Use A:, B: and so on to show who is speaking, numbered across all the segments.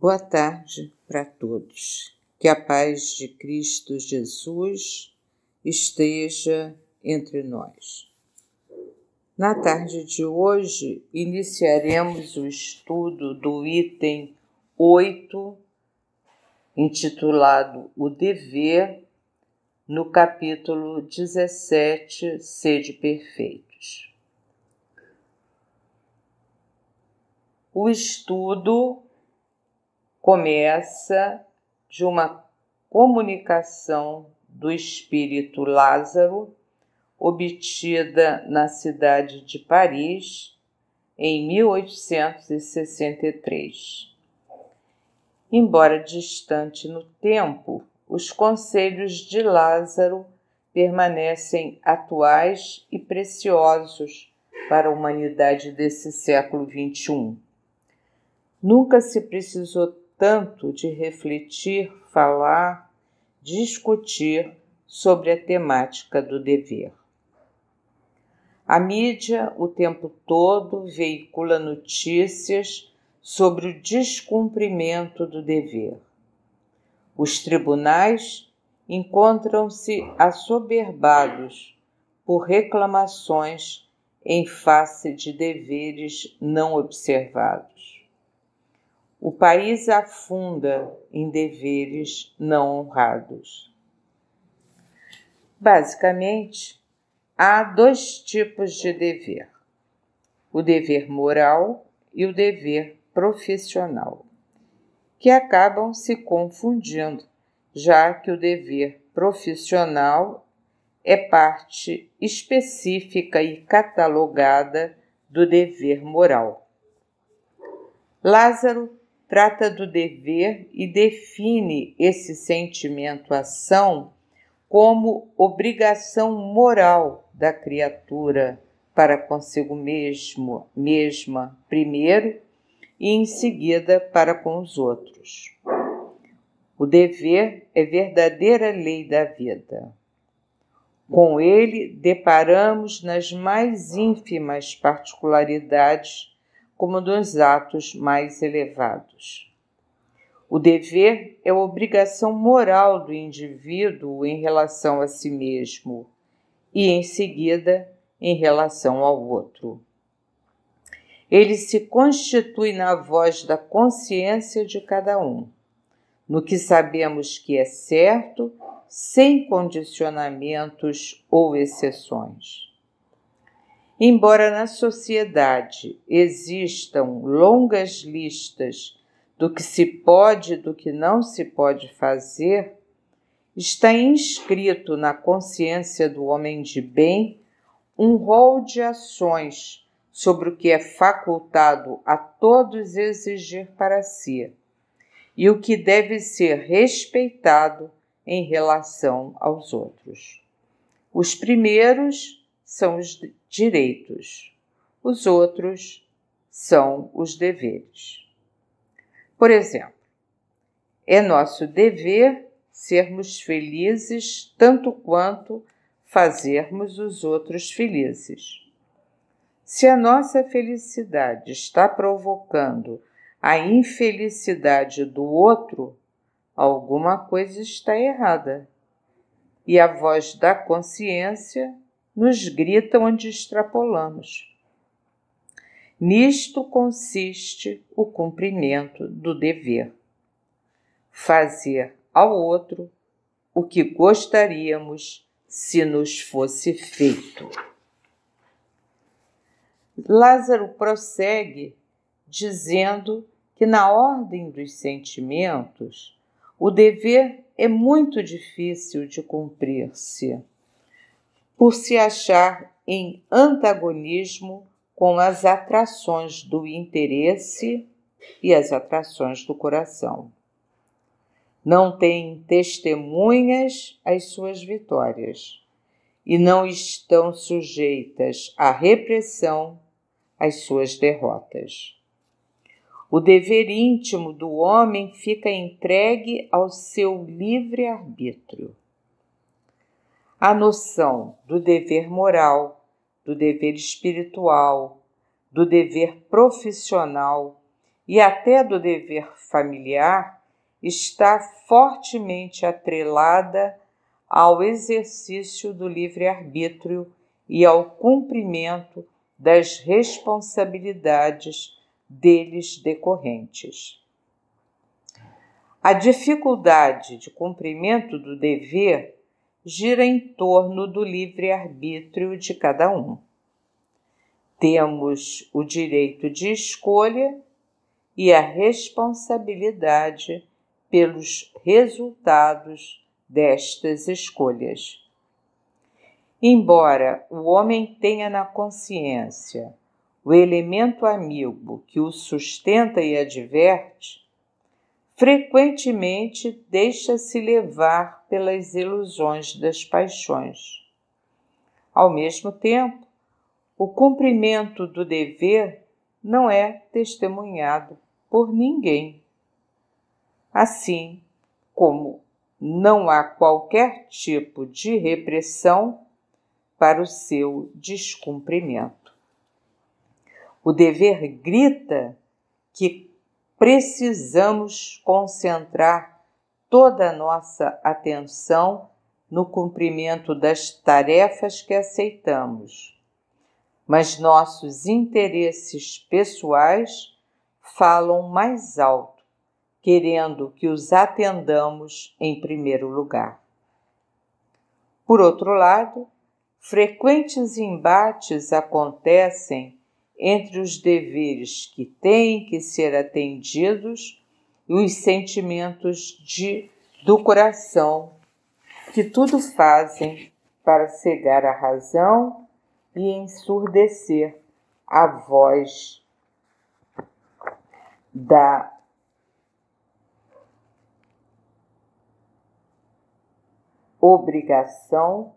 A: Boa tarde para todos. Que a paz de Cristo Jesus esteja entre nós. Na tarde de hoje, iniciaremos o estudo do item 8, intitulado O Dever, no capítulo 17, Sede Perfeitos. O estudo começa de uma comunicação do espírito Lázaro, obtida na cidade de Paris em 1863. Embora distante no tempo, os conselhos de Lázaro permanecem atuais e preciosos para a humanidade desse século XXI. Nunca se precisou tanto de refletir, falar, discutir sobre a temática do dever. A mídia o tempo todo veicula notícias sobre o descumprimento do dever. Os tribunais encontram-se assoberbados por reclamações em face de deveres não observados o país afunda em deveres não honrados. Basicamente, há dois tipos de dever: o dever moral e o dever profissional, que acabam se confundindo, já que o dever profissional é parte específica e catalogada do dever moral. Lázaro trata do dever e define esse sentimento-ação como obrigação moral da criatura para consigo mesmo, mesma primeiro e em seguida para com os outros. O dever é verdadeira lei da vida. Com ele deparamos nas mais ínfimas particularidades como dos atos mais elevados. O dever é a obrigação moral do indivíduo em relação a si mesmo e, em seguida, em relação ao outro. Ele se constitui na voz da consciência de cada um, no que sabemos que é certo, sem condicionamentos ou exceções. Embora na sociedade existam longas listas do que se pode e do que não se pode fazer, está inscrito na consciência do homem de bem um rol de ações sobre o que é facultado a todos exigir para si e o que deve ser respeitado em relação aos outros. Os primeiros são os direitos, os outros são os deveres. Por exemplo, é nosso dever sermos felizes tanto quanto fazermos os outros felizes. Se a nossa felicidade está provocando a infelicidade do outro, alguma coisa está errada. E a voz da consciência nos grita onde extrapolamos. Nisto consiste o cumprimento do dever. Fazer ao outro o que gostaríamos se nos fosse feito. Lázaro prossegue dizendo que, na ordem dos sentimentos, o dever é muito difícil de cumprir-se por se achar em antagonismo com as atrações do interesse e as atrações do coração. Não tem testemunhas às suas vitórias e não estão sujeitas à repressão às suas derrotas. O dever íntimo do homem fica entregue ao seu livre arbítrio a noção do dever moral, do dever espiritual, do dever profissional e até do dever familiar está fortemente atrelada ao exercício do livre-arbítrio e ao cumprimento das responsabilidades deles decorrentes. A dificuldade de cumprimento do dever gira em torno do livre-arbítrio de cada um. Temos o direito de escolha e a responsabilidade pelos resultados destas escolhas. Embora o homem tenha na consciência o elemento amigo que o sustenta e adverte, frequentemente deixa-se levar pelas ilusões das paixões. Ao mesmo tempo, o cumprimento do dever não é testemunhado por ninguém. Assim como não há qualquer tipo de repressão para o seu descumprimento. O dever grita que precisamos concentrar toda a nossa atenção no cumprimento das tarefas que aceitamos mas nossos interesses pessoais falam mais alto, querendo que os atendamos em primeiro lugar. Por outro lado, frequentes embates acontecem entre os deveres que têm que ser atendidos e os sentimentos de, do coração, que tudo fazem para cegar a razão e ensurdecer a voz da obrigação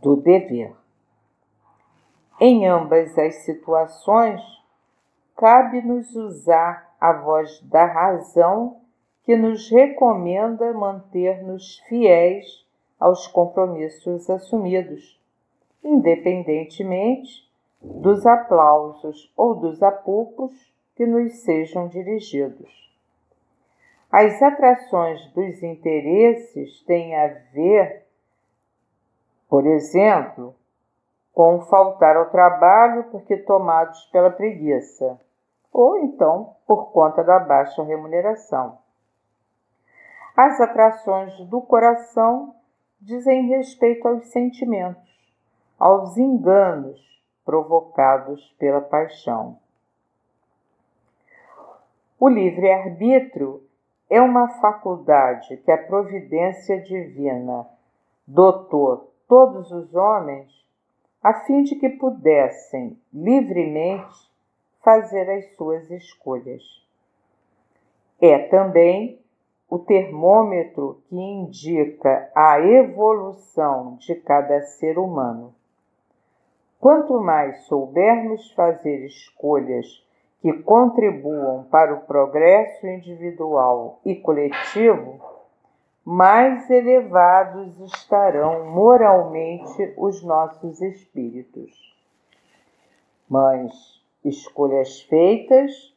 A: do dever. Em ambas as situações, cabe-nos usar a voz da razão que nos recomenda manter-nos fiéis aos compromissos assumidos independentemente dos aplausos ou dos apupos que nos sejam dirigidos. As atrações dos interesses têm a ver, por exemplo, com faltar ao trabalho porque tomados pela preguiça, ou então por conta da baixa remuneração. As atrações do coração dizem respeito aos sentimentos aos enganos provocados pela paixão. O livre-arbítrio é uma faculdade que a providência divina dotou todos os homens a fim de que pudessem livremente fazer as suas escolhas. É também o termômetro que indica a evolução de cada ser humano. Quanto mais soubermos fazer escolhas que contribuam para o progresso individual e coletivo, mais elevados estarão moralmente os nossos espíritos. Mas escolhas feitas,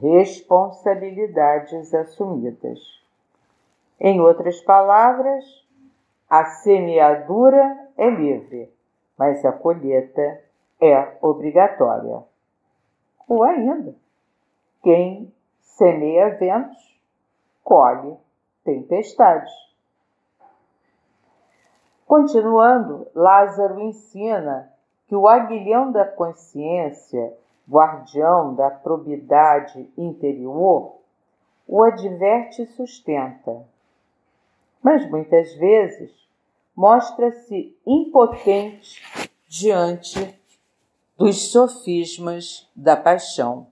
A: responsabilidades assumidas. Em outras palavras, a semeadura é livre mas a colheita é obrigatória. Ou ainda, quem semeia ventos, colhe tempestades. Continuando, Lázaro ensina que o aguilhão da consciência, guardião da probidade interior, o adverte e sustenta. Mas muitas vezes mostra-se impotente diante dos sofismas da paixão.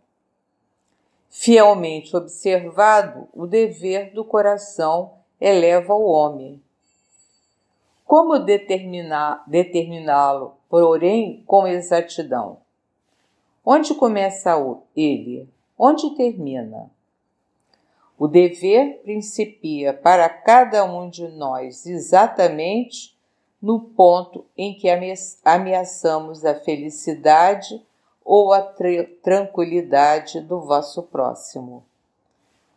A: Fielmente observado, o dever do coração eleva o homem. Como determiná-lo, porém, com exatidão? Onde começa ele? Onde termina? O dever principia para cada um de nós exatamente no ponto em que ameaçamos a felicidade ou a tranquilidade do vosso próximo.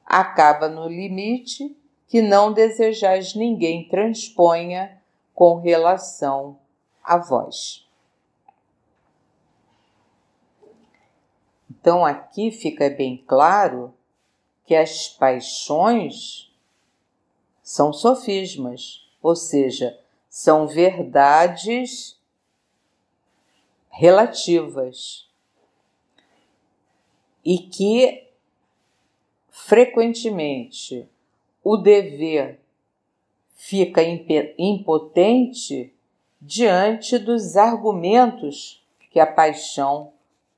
A: Acaba no limite que não desejais ninguém transponha com relação a vós. Então aqui fica bem claro que as paixões são sofismas, ou seja, são verdades relativas e que frequentemente o dever fica impotente diante dos argumentos que a paixão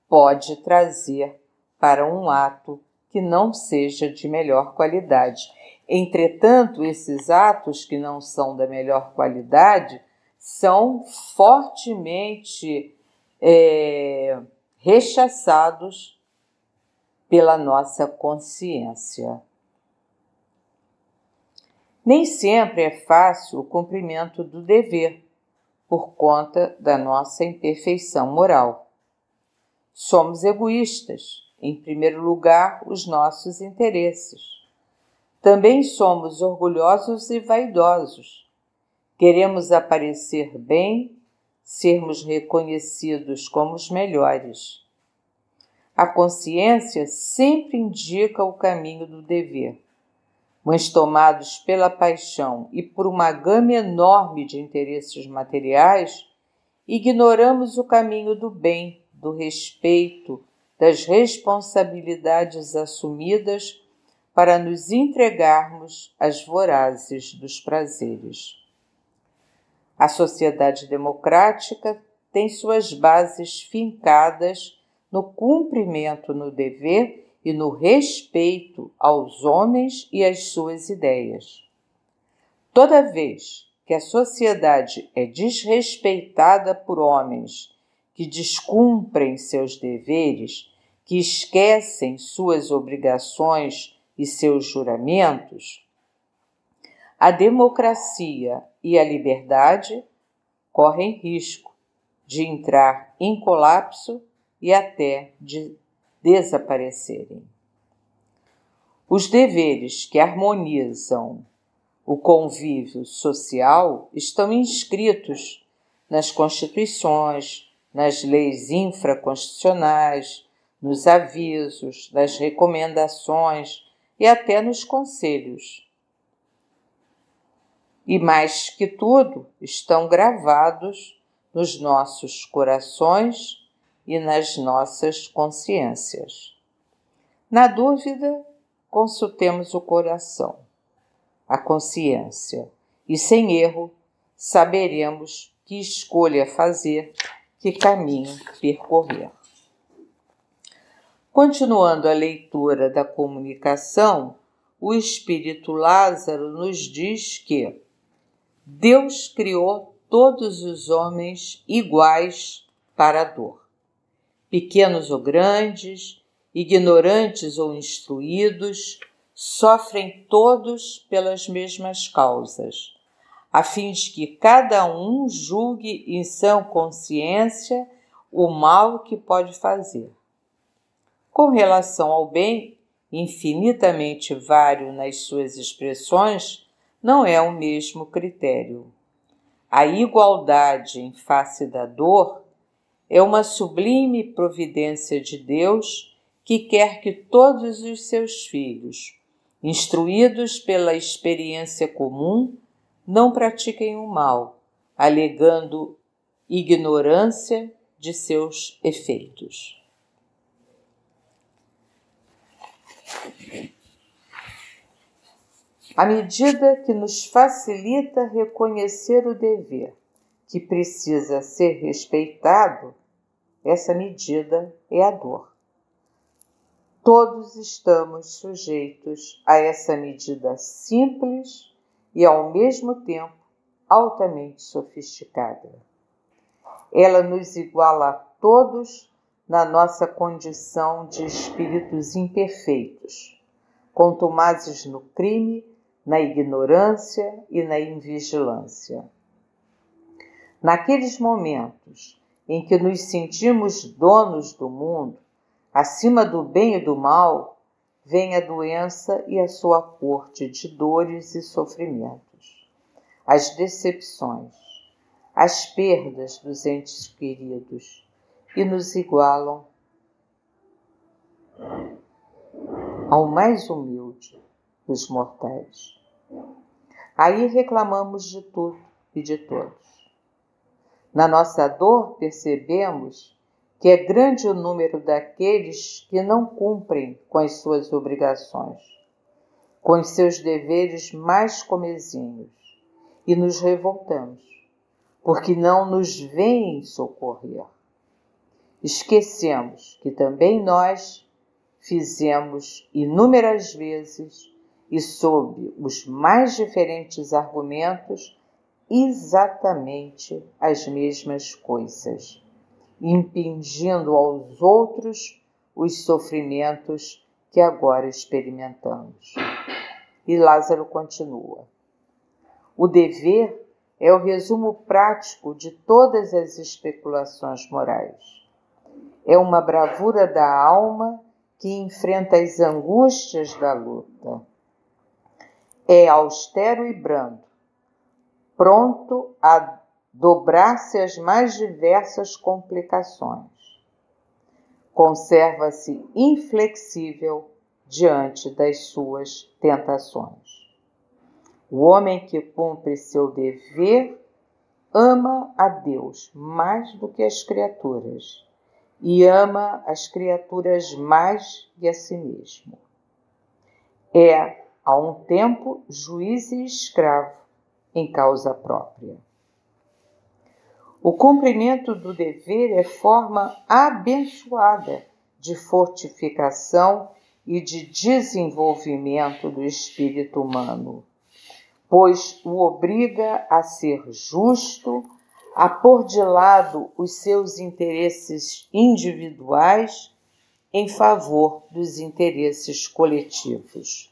A: pode trazer para um ato que não seja de melhor qualidade. Entretanto, esses atos que não são da melhor qualidade são fortemente é, rechaçados pela nossa consciência. Nem sempre é fácil o cumprimento do dever, por conta da nossa imperfeição moral. Somos egoístas, em primeiro lugar, os nossos interesses. Também somos orgulhosos e vaidosos. Queremos aparecer bem sermos reconhecidos como os melhores. A consciência sempre indica o caminho do dever, mas tomados pela paixão e por uma gama enorme de interesses materiais, ignoramos o caminho do bem, do respeito, das responsabilidades assumidas para nos entregarmos às vorazes dos prazeres. A sociedade democrática tem suas bases fincadas no cumprimento no dever e no respeito aos homens e às suas ideias. Toda vez que a sociedade é desrespeitada por homens que descumprem seus deveres, que esquecem suas obrigações e seus juramentos, a democracia e a liberdade correm risco de entrar em colapso e até de desaparecerem. Os deveres que harmonizam o convívio social estão inscritos nas constituições, nas leis infraconstitucionais, nos avisos, nas recomendações e até nos conselhos e, mais que tudo, estão gravados nos nossos corações e nas nossas consciências. Na dúvida, consultemos o coração, a consciência, e sem erro saberemos que escolha fazer, que caminho percorrer. Continuando a leitura da comunicação, o espírito Lázaro nos diz que Deus criou todos os homens iguais para a dor. Pequenos ou grandes, ignorantes ou instruídos, sofrem todos pelas mesmas causas, a fim de que cada um julgue em sã consciência o mal que pode fazer. Com relação ao bem, infinitamente vário nas suas expressões, não é o mesmo critério. A igualdade em face da dor é uma sublime providência de Deus que quer que todos os seus filhos, instruídos pela experiência comum, não pratiquem o mal, alegando ignorância de seus efeitos. À medida que nos facilita reconhecer o dever que precisa ser respeitado, essa medida é a dor. Todos estamos sujeitos a essa medida simples e, ao mesmo tempo, altamente sofisticada. Ela nos iguala a todos na nossa condição de espíritos imperfeitos, contumazes no crime na ignorância e na invigilância. Naqueles momentos em que nos sentimos donos do mundo, acima do bem e do mal, vem a doença e a sua corte de dores e sofrimentos, as decepções, as perdas dos entes queridos e nos igualam ao mais humilde dos mortais. Aí reclamamos de tudo e de todos. Na nossa dor, percebemos que é grande o número daqueles que não cumprem com as suas obrigações, com os seus deveres mais comezinhos, e nos revoltamos, porque não nos veem socorrer. Esquecemos que também nós fizemos inúmeras vezes e sob os mais diferentes argumentos exatamente as mesmas coisas, impingindo aos outros os sofrimentos que agora experimentamos. E Lázaro continua. O dever é o resumo prático de todas as especulações morais. É uma bravura da alma que enfrenta as angústias da luta. É austero e brando, pronto a dobrar-se às mais diversas complicações. Conserva-se inflexível diante das suas tentações. O homem que cumpre seu dever ama a Deus mais do que as criaturas e ama as criaturas mais que a si mesmo. É, a um tempo, juiz e escravo em causa própria. O cumprimento do dever é forma abençoada de fortificação e de desenvolvimento do espírito humano, pois o obriga a ser justo, a pôr de lado os seus interesses individuais em favor dos interesses coletivos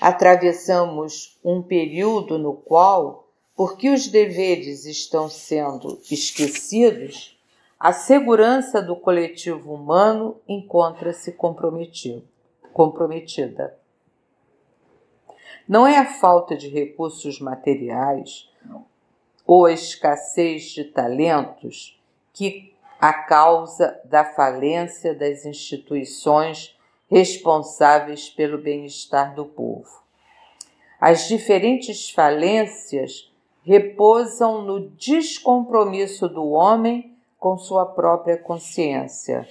A: atravessamos um período no qual, porque os deveres estão sendo esquecidos, a segurança do coletivo humano encontra-se comprometida. Não é a falta de recursos materiais ou a escassez de talentos que a causa da falência das instituições responsáveis pelo bem-estar do povo. As diferentes falências repousam no descompromisso do homem com sua própria consciência,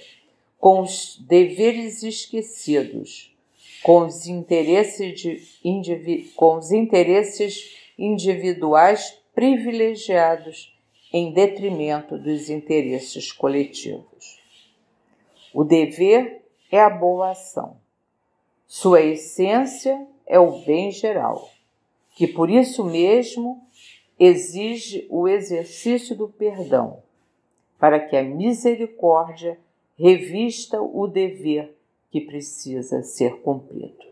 A: com os deveres esquecidos, com os interesses, de, com os interesses individuais privilegiados em detrimento dos interesses coletivos. O dever é a boa ação. Sua essência é o bem geral, que por isso mesmo exige o exercício do perdão, para que a misericórdia revista o dever que precisa ser cumprido.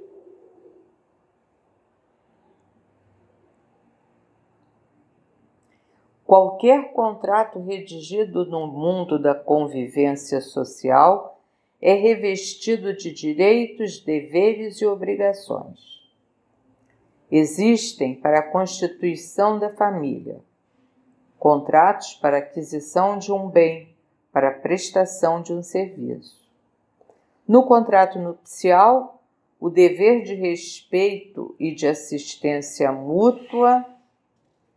A: Qualquer contrato redigido no mundo da convivência social é revestido de direitos, deveres e obrigações. Existem para a constituição da família contratos para aquisição de um bem, para prestação de um serviço. No contrato nupcial, o dever de respeito e de assistência mútua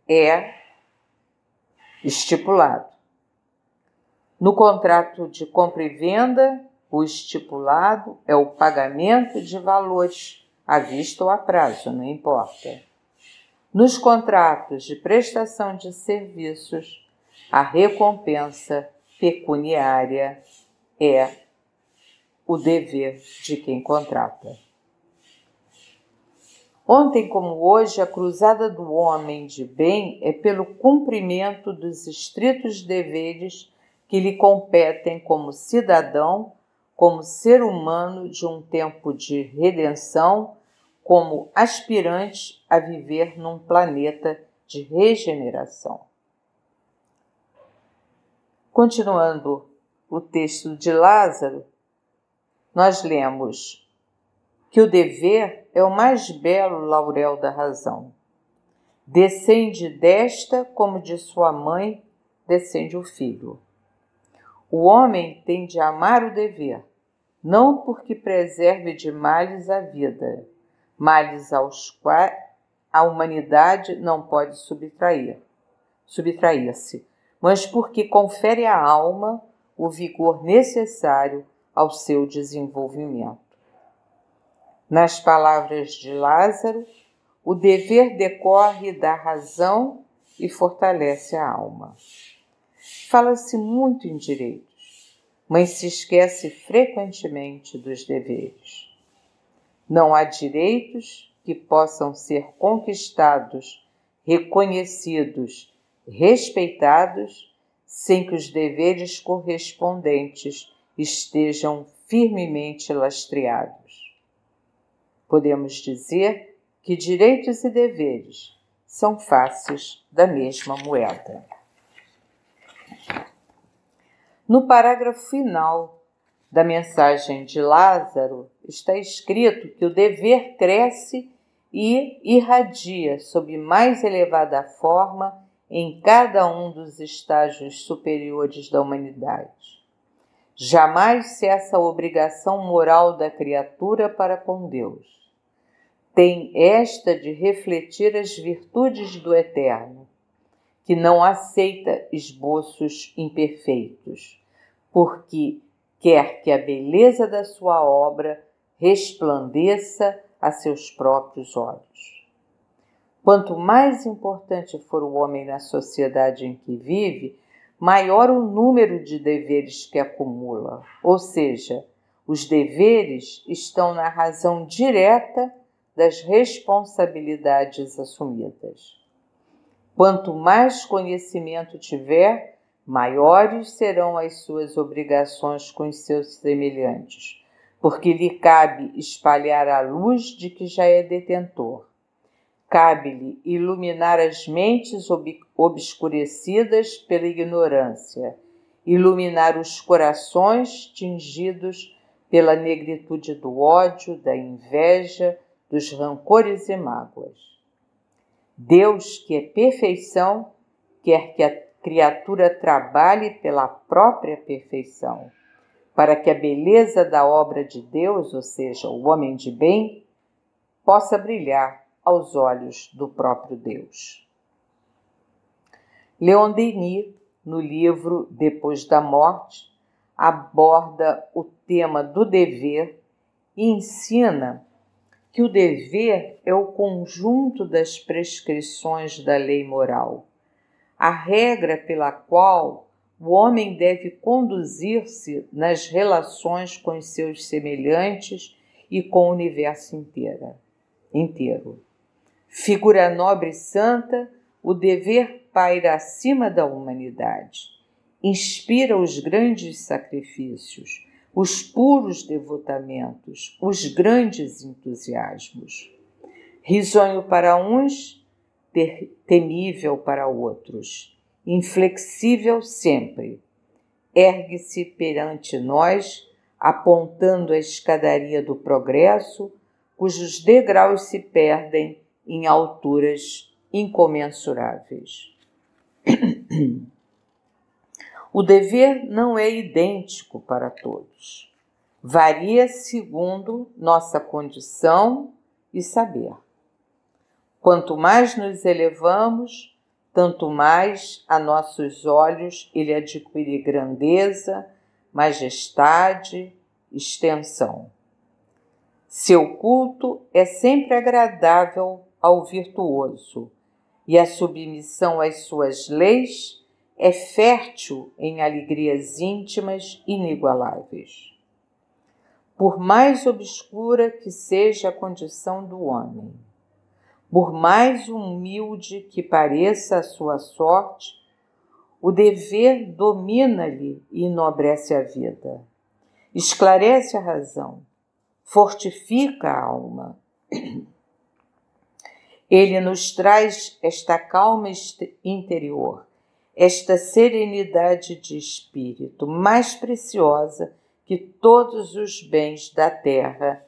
A: é estipulado. No contrato de compra e venda, o estipulado é o pagamento de valores, à vista ou a prazo, não importa. Nos contratos de prestação de serviços, a recompensa pecuniária é o dever de quem contrata. Ontem como hoje, a cruzada do homem de bem é pelo cumprimento dos estritos deveres que lhe competem como cidadão como ser humano de um tempo de redenção, como aspirante a viver num planeta de regeneração. Continuando o texto de Lázaro, nós lemos que o dever é o mais belo laurel da razão. Descende desta como de sua mãe descende o filho. O homem tem de amar o dever, não porque preserve de males a vida, males aos quais a humanidade não pode subtrair, subtrair-se, mas porque confere à alma o vigor necessário ao seu desenvolvimento. Nas palavras de Lázaro, o dever decorre da razão e fortalece a alma. Fala-se muito em direitos, mas se esquece frequentemente dos deveres. Não há direitos que possam ser conquistados, reconhecidos, respeitados, sem que os deveres correspondentes estejam firmemente lastreados. Podemos dizer que direitos e deveres são faces da mesma moeda. No parágrafo final da mensagem de Lázaro está escrito que o dever cresce e irradia sob mais elevada forma em cada um dos estágios superiores da humanidade. Jamais cessa a obrigação moral da criatura para com Deus. Tem esta de refletir as virtudes do Eterno, que não aceita esboços imperfeitos, porque quer que a beleza da sua obra resplandeça a seus próprios olhos. Quanto mais importante for o homem na sociedade em que vive, maior o número de deveres que acumula, ou seja, os deveres estão na razão direta das responsabilidades assumidas. Quanto mais conhecimento tiver, maiores serão as suas obrigações com os seus semelhantes, porque lhe cabe espalhar a luz de que já é detentor. Cabe-lhe iluminar as mentes ob obscurecidas pela ignorância, iluminar os corações tingidos pela negritude do ódio, da inveja, dos rancores e mágoas. Deus, que é perfeição, quer que a criatura trabalhe pela própria perfeição para que a beleza da obra de Deus, ou seja, o homem de bem, possa brilhar aos olhos do próprio Deus. Leon Denis, no livro Depois da Morte, aborda o tema do dever e ensina que o dever é o conjunto das prescrições da lei moral, a regra pela qual o homem deve conduzir-se nas relações com os seus semelhantes e com o universo inteira, inteiro. Figura nobre e santa, o dever paira acima da humanidade. Inspira os grandes sacrifícios, os puros devotamentos, os grandes entusiasmos. Risonho para uns, temível para outros inflexível sempre. Ergue-se perante nós, apontando a escadaria do progresso, cujos degraus se perdem em alturas incomensuráveis. O dever não é idêntico para todos. Varia segundo nossa condição e saber. Quanto mais nos elevamos, tanto mais a nossos olhos ele adquire grandeza, majestade, extensão. Seu culto é sempre agradável ao virtuoso, e a submissão às suas leis é fértil em alegrias íntimas inigualáveis. Por mais obscura que seja a condição do homem, por mais humilde que pareça a sua sorte, o dever domina-lhe e enobrece a vida, esclarece a razão, fortifica a alma. Ele nos traz esta calma interior, esta serenidade de espírito mais preciosa que todos os bens da terra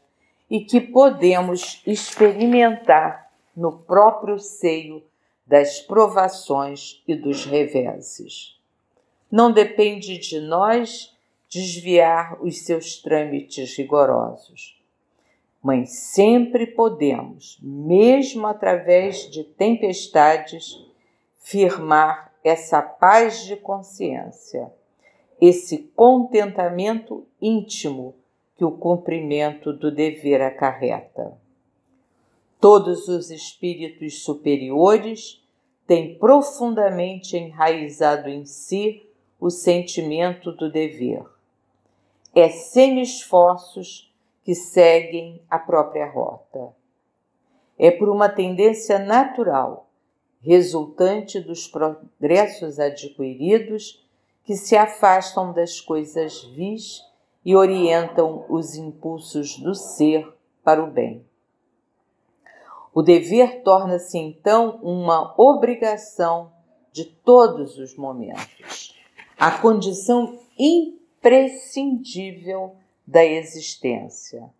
A: e que podemos experimentar no próprio seio das provações e dos reveses. Não depende de nós desviar os seus trâmites rigorosos. Mas sempre podemos, mesmo através de tempestades, firmar essa paz de consciência esse contentamento íntimo que o cumprimento do dever acarreta. Todos os espíritos superiores têm profundamente enraizado em si o sentimento do dever. É sem esforços que seguem a própria rota. É por uma tendência natural, resultante dos progressos adquiridos que se afastam das coisas vis e orientam os impulsos do ser para o bem. O dever torna-se então uma obrigação de todos os momentos, a condição imprescindível da existência,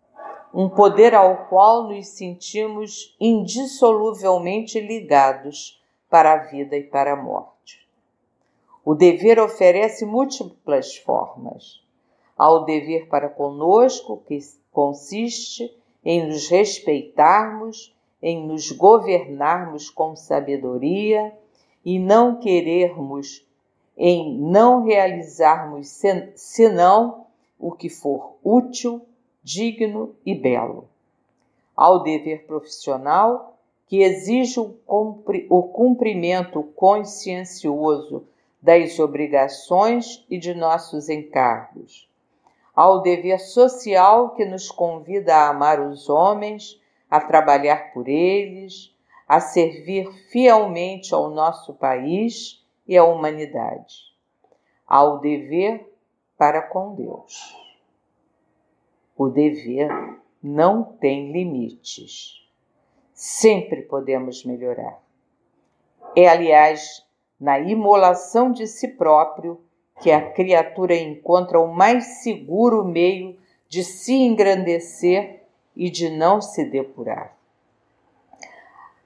A: um poder ao qual nos sentimos indissoluvelmente ligados para a vida e para a morte. O dever oferece múltiplas formas. Há o dever para conosco, que consiste em nos respeitarmos, em nos governarmos com sabedoria e não querermos, em não realizarmos senão o que for útil, digno e belo. Há o dever profissional, que exige o cumprimento consciencioso das obrigações e de nossos encargos, ao dever social que nos convida a amar os homens, a trabalhar por eles, a servir fielmente ao nosso país e à humanidade, ao dever para com Deus. O dever não tem limites. Sempre podemos melhorar. É, aliás, na imolação de si próprio, que a criatura encontra o mais seguro meio de se engrandecer e de não se depurar.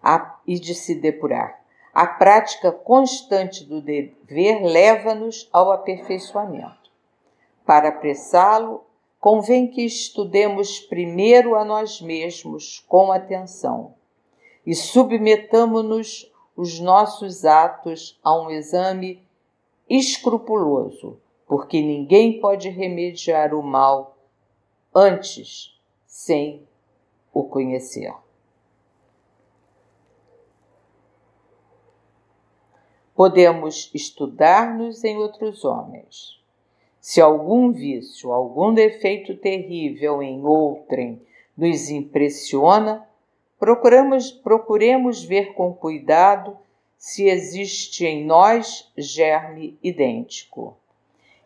A: A, e de se depurar. A prática constante do dever leva-nos ao aperfeiçoamento. Para apressá-lo, convém que estudemos primeiro a nós mesmos com atenção e submetamos-nos os nossos atos a um exame escrupuloso, porque ninguém pode remediar o mal antes sem o conhecer. Podemos estudar-nos em outros homens. Se algum vício, algum defeito terrível em outrem nos impressiona, Procuramos, procuremos ver com cuidado se existe em nós germe idêntico.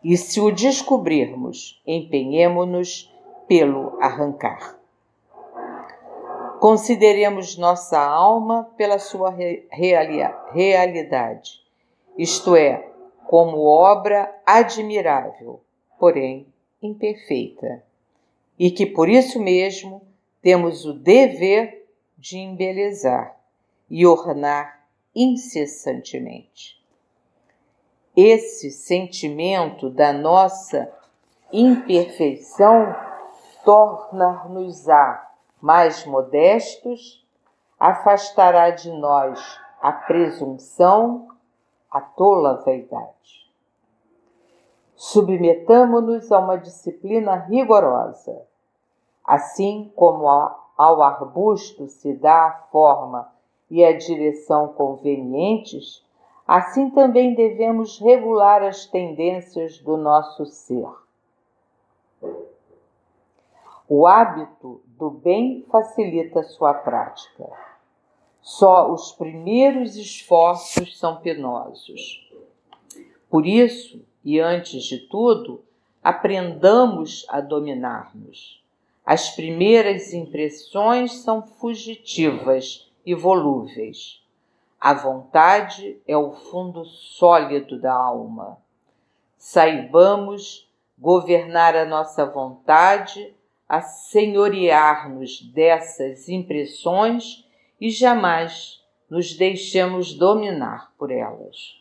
A: E se o descobrirmos, empenhemo-nos pelo arrancar. Consideremos nossa alma pela sua realidade, isto é, como obra admirável, porém imperfeita, e que por isso mesmo temos o dever de embelezar e ornar incessantemente. Esse sentimento da nossa imperfeição tornar-nos-á mais modestos, afastará de nós a presunção, a tola vaidade. Submetamo-nos a uma disciplina rigorosa, assim como ao arbusto se dá a forma e a direção convenientes, assim também devemos regular as tendências do nosso ser. O hábito do bem facilita sua prática. Só os primeiros esforços são penosos. Por isso, e antes de tudo, aprendamos a dominar-nos. As primeiras impressões são fugitivas e volúveis. A vontade é o fundo sólido da alma. Saibamos governar a nossa vontade, a senhorear-nos dessas impressões e jamais nos deixemos dominar por elas.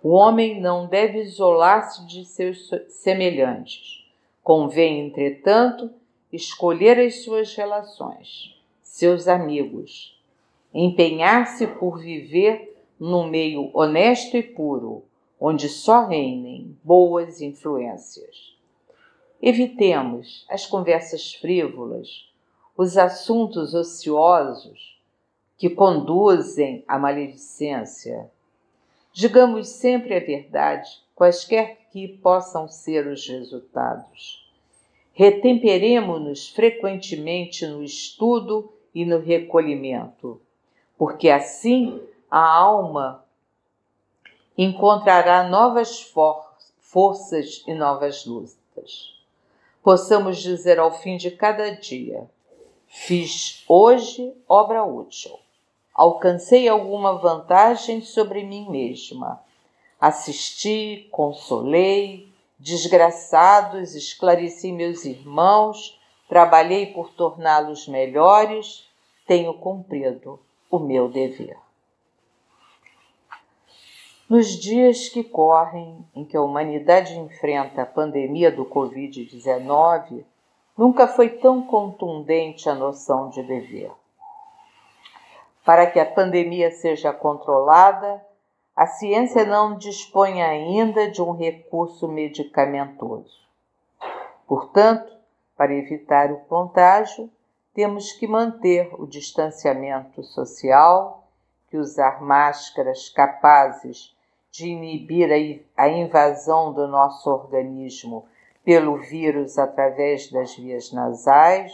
A: O homem não deve isolar-se de seus semelhantes. Convém, entretanto, escolher as suas relações, seus amigos, empenhar-se por viver num meio honesto e puro, onde só reinem boas influências. Evitemos as conversas frívolas, os assuntos ociosos que conduzem à maledicência Digamos sempre a verdade, quaisquer que possam ser os resultados. Retemperemos-nos frequentemente no estudo e no recolhimento, porque assim a alma encontrará novas for forças e novas lutas. Possamos dizer ao fim de cada dia: fiz hoje obra útil alcancei alguma vantagem sobre mim mesma. Assisti, consolei, desgraçados, esclareci meus irmãos, trabalhei por torná-los melhores, tenho cumprido o meu dever. Nos dias que correm, em que a humanidade enfrenta a pandemia do Covid-19, nunca foi tão contundente a noção de dever. Para que a pandemia seja controlada, a ciência não dispõe ainda de um recurso medicamentoso. Portanto, para evitar o contágio, temos que manter o distanciamento social, que usar máscaras capazes de inibir a invasão do nosso organismo pelo vírus através das vias nasais,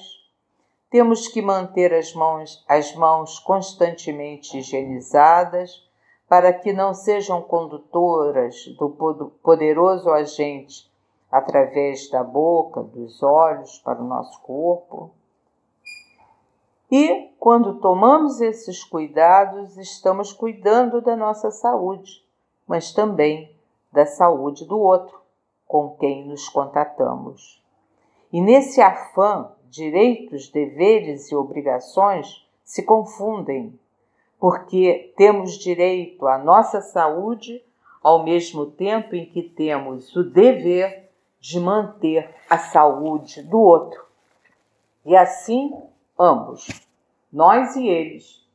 A: temos que manter as mãos, as mãos constantemente higienizadas para que não sejam condutoras do poderoso agente através da boca, dos olhos para o nosso corpo. E quando tomamos esses cuidados, estamos cuidando da nossa saúde, mas também da saúde do outro com quem nos contatamos. E nesse afã direitos, deveres e obrigações se confundem, porque temos direito à nossa saúde ao mesmo tempo em que temos o dever de manter a saúde do outro. E assim, ambos, nós e eles,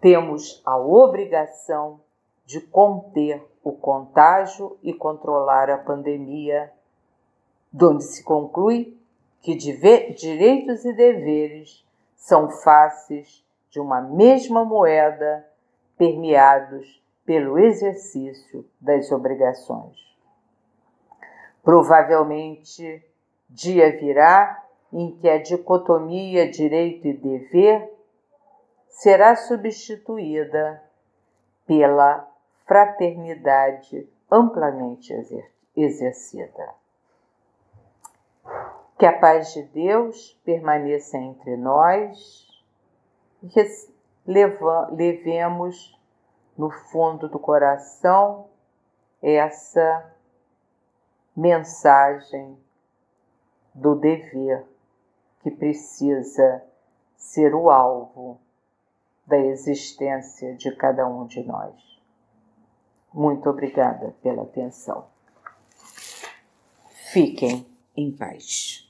A: temos a obrigação de conter o contágio e controlar a pandemia, donde se conclui que direitos e deveres são faces de uma mesma moeda, permeados pelo exercício das obrigações. Provavelmente, dia virá em que a dicotomia direito e dever será substituída pela fraternidade amplamente exercida. Que a paz de Deus permaneça entre nós e levemos no fundo do coração essa mensagem do dever que precisa ser o alvo da existência de cada um de nós. Muito obrigada pela atenção. Fiquem em paz.